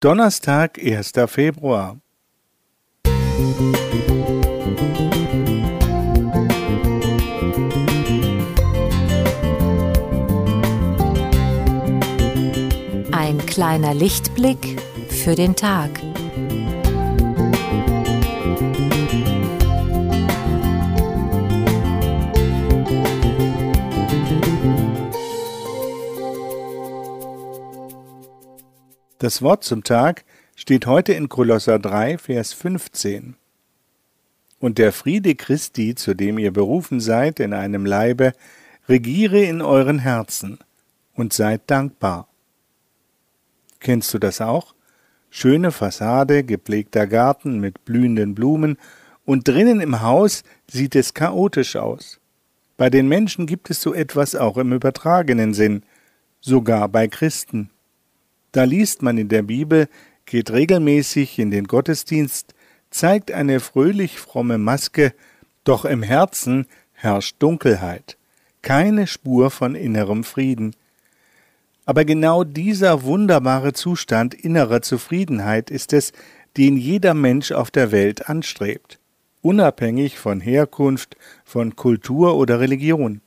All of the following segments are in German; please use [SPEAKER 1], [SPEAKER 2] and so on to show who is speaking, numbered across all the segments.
[SPEAKER 1] Donnerstag, 1. Februar.
[SPEAKER 2] Ein kleiner Lichtblick für den Tag.
[SPEAKER 1] Das Wort zum Tag steht heute in Kolosser 3, Vers 15. Und der Friede Christi, zu dem ihr berufen seid in einem Leibe, regiere in euren Herzen und seid dankbar. Kennst du das auch? Schöne Fassade, gepflegter Garten mit blühenden Blumen und drinnen im Haus sieht es chaotisch aus. Bei den Menschen gibt es so etwas auch im übertragenen Sinn, sogar bei Christen. Da liest man in der Bibel, geht regelmäßig in den Gottesdienst, zeigt eine fröhlich fromme Maske, doch im Herzen herrscht Dunkelheit, keine Spur von innerem Frieden. Aber genau dieser wunderbare Zustand innerer Zufriedenheit ist es, den jeder Mensch auf der Welt anstrebt, unabhängig von Herkunft, von Kultur oder Religion.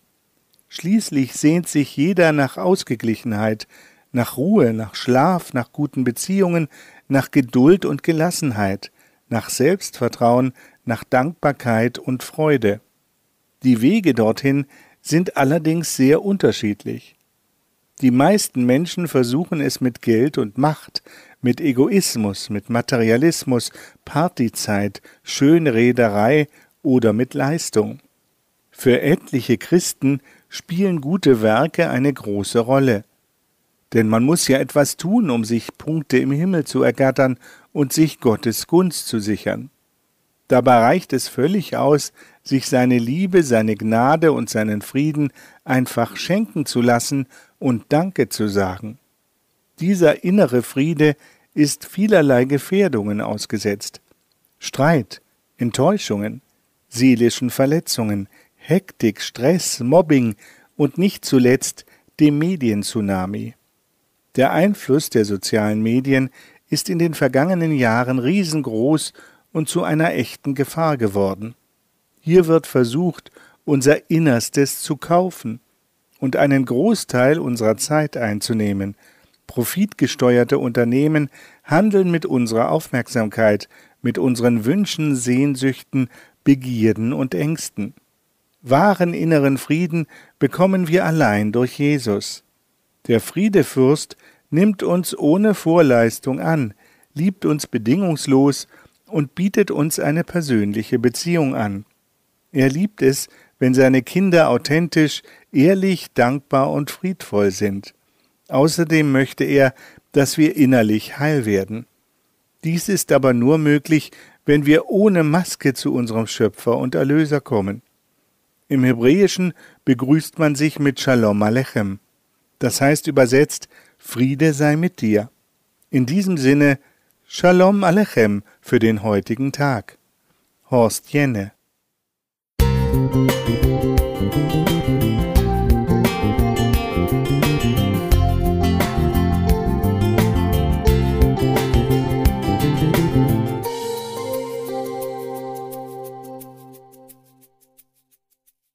[SPEAKER 1] Schließlich sehnt sich jeder nach Ausgeglichenheit, nach Ruhe, nach Schlaf, nach guten Beziehungen, nach Geduld und Gelassenheit, nach Selbstvertrauen, nach Dankbarkeit und Freude. Die Wege dorthin sind allerdings sehr unterschiedlich. Die meisten Menschen versuchen es mit Geld und Macht, mit Egoismus, mit Materialismus, Partyzeit, Schönrederei oder mit Leistung. Für etliche Christen spielen gute Werke eine große Rolle. Denn man muss ja etwas tun, um sich Punkte im Himmel zu ergattern und sich Gottes Gunst zu sichern. Dabei reicht es völlig aus, sich seine Liebe, seine Gnade und seinen Frieden einfach schenken zu lassen und Danke zu sagen. Dieser innere Friede ist vielerlei Gefährdungen ausgesetzt. Streit, Enttäuschungen, seelischen Verletzungen, Hektik, Stress, Mobbing und nicht zuletzt dem Medientsunami. Der Einfluss der sozialen Medien ist in den vergangenen Jahren riesengroß und zu einer echten Gefahr geworden. Hier wird versucht, unser Innerstes zu kaufen und einen Großteil unserer Zeit einzunehmen. Profitgesteuerte Unternehmen handeln mit unserer Aufmerksamkeit, mit unseren Wünschen, Sehnsüchten, Begierden und Ängsten. Wahren inneren Frieden bekommen wir allein durch Jesus. Der Friedefürst nimmt uns ohne Vorleistung an, liebt uns bedingungslos und bietet uns eine persönliche Beziehung an. Er liebt es, wenn seine Kinder authentisch, ehrlich, dankbar und friedvoll sind. Außerdem möchte er, dass wir innerlich heil werden. Dies ist aber nur möglich, wenn wir ohne Maske zu unserem Schöpfer und Erlöser kommen. Im Hebräischen begrüßt man sich mit Shalom Alechem. Das heißt übersetzt, Friede sei mit dir. In diesem Sinne, Shalom Alechem für den heutigen Tag. Horst Jenne